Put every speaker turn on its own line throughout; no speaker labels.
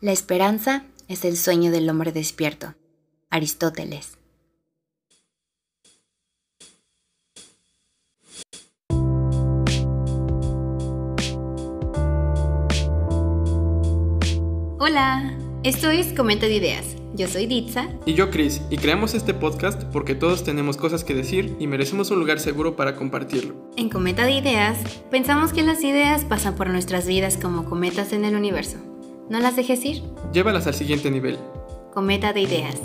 La esperanza es el sueño del hombre despierto. Aristóteles. Hola, esto es Comenta de Ideas. Yo soy Ditza.
Y yo Chris, y creamos este podcast porque todos tenemos cosas que decir y merecemos un lugar seguro para compartirlo.
En Cometa de Ideas, pensamos que las ideas pasan por nuestras vidas como cometas en el universo no las dejes ir.
Llévalas al siguiente nivel.
Cometa de ideas.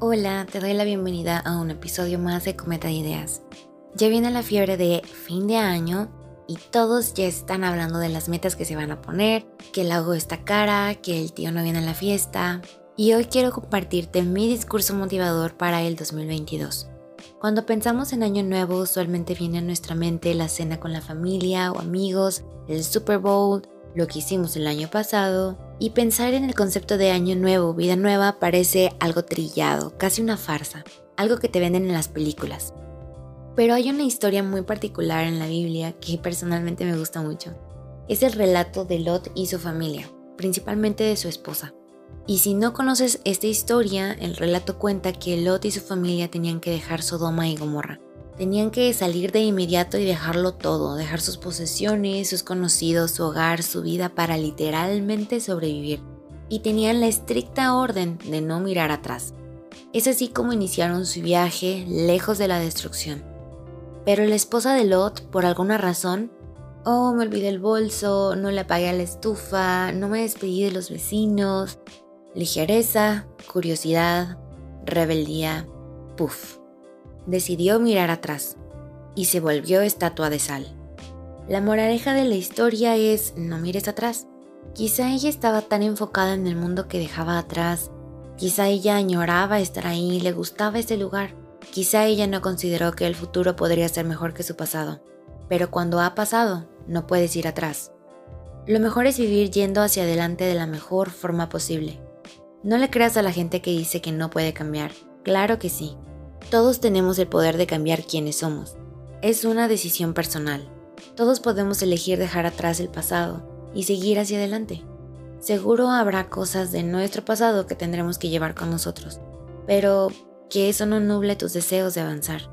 Hola, te doy la bienvenida a un episodio más de Cometa de Ideas. Ya viene la fiebre de fin de año y todos ya están hablando de las metas que se van a poner, que el lago está cara, que el tío no viene a la fiesta, y hoy quiero compartirte mi discurso motivador para el 2022. Cuando pensamos en Año Nuevo, usualmente viene a nuestra mente la cena con la familia o amigos, el Super Bowl, lo que hicimos el año pasado, y pensar en el concepto de Año Nuevo, vida nueva, parece algo trillado, casi una farsa, algo que te venden en las películas. Pero hay una historia muy particular en la Biblia que personalmente me gusta mucho. Es el relato de Lot y su familia, principalmente de su esposa. Y si no conoces esta historia, el relato cuenta que Lot y su familia tenían que dejar Sodoma y Gomorra. Tenían que salir de inmediato y dejarlo todo, dejar sus posesiones, sus conocidos, su hogar, su vida para literalmente sobrevivir. Y tenían la estricta orden de no mirar atrás. Es así como iniciaron su viaje lejos de la destrucción. Pero la esposa de Lot, por alguna razón, oh, me olvidé el bolso, no le apagué a la estufa, no me despedí de los vecinos, Ligereza, curiosidad, rebeldía, puff. Decidió mirar atrás y se volvió estatua de sal. La moraleja de la historia es no mires atrás. Quizá ella estaba tan enfocada en el mundo que dejaba atrás. Quizá ella añoraba estar ahí, le gustaba ese lugar. Quizá ella no consideró que el futuro podría ser mejor que su pasado. Pero cuando ha pasado, no puedes ir atrás. Lo mejor es vivir yendo hacia adelante de la mejor forma posible. No le creas a la gente que dice que no puede cambiar. Claro que sí. Todos tenemos el poder de cambiar quienes somos. Es una decisión personal. Todos podemos elegir dejar atrás el pasado y seguir hacia adelante. Seguro habrá cosas de nuestro pasado que tendremos que llevar con nosotros, pero que eso no nuble tus deseos de avanzar.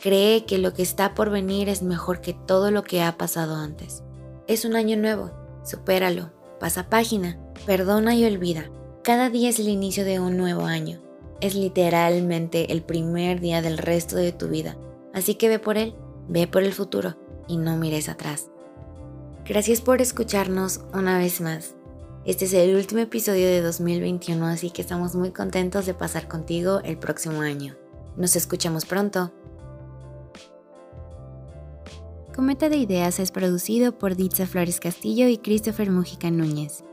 Cree que lo que está por venir es mejor que todo lo que ha pasado antes. Es un año nuevo, supéralo, pasa página, perdona y olvida. Cada día es el inicio de un nuevo año. Es literalmente el primer día del resto de tu vida. Así que ve por él, ve por el futuro y no mires atrás. Gracias por escucharnos una vez más. Este es el último episodio de 2021, así que estamos muy contentos de pasar contigo el próximo año. Nos escuchamos pronto. Cometa de Ideas es producido por Ditza Flores Castillo y Christopher Mujica Núñez.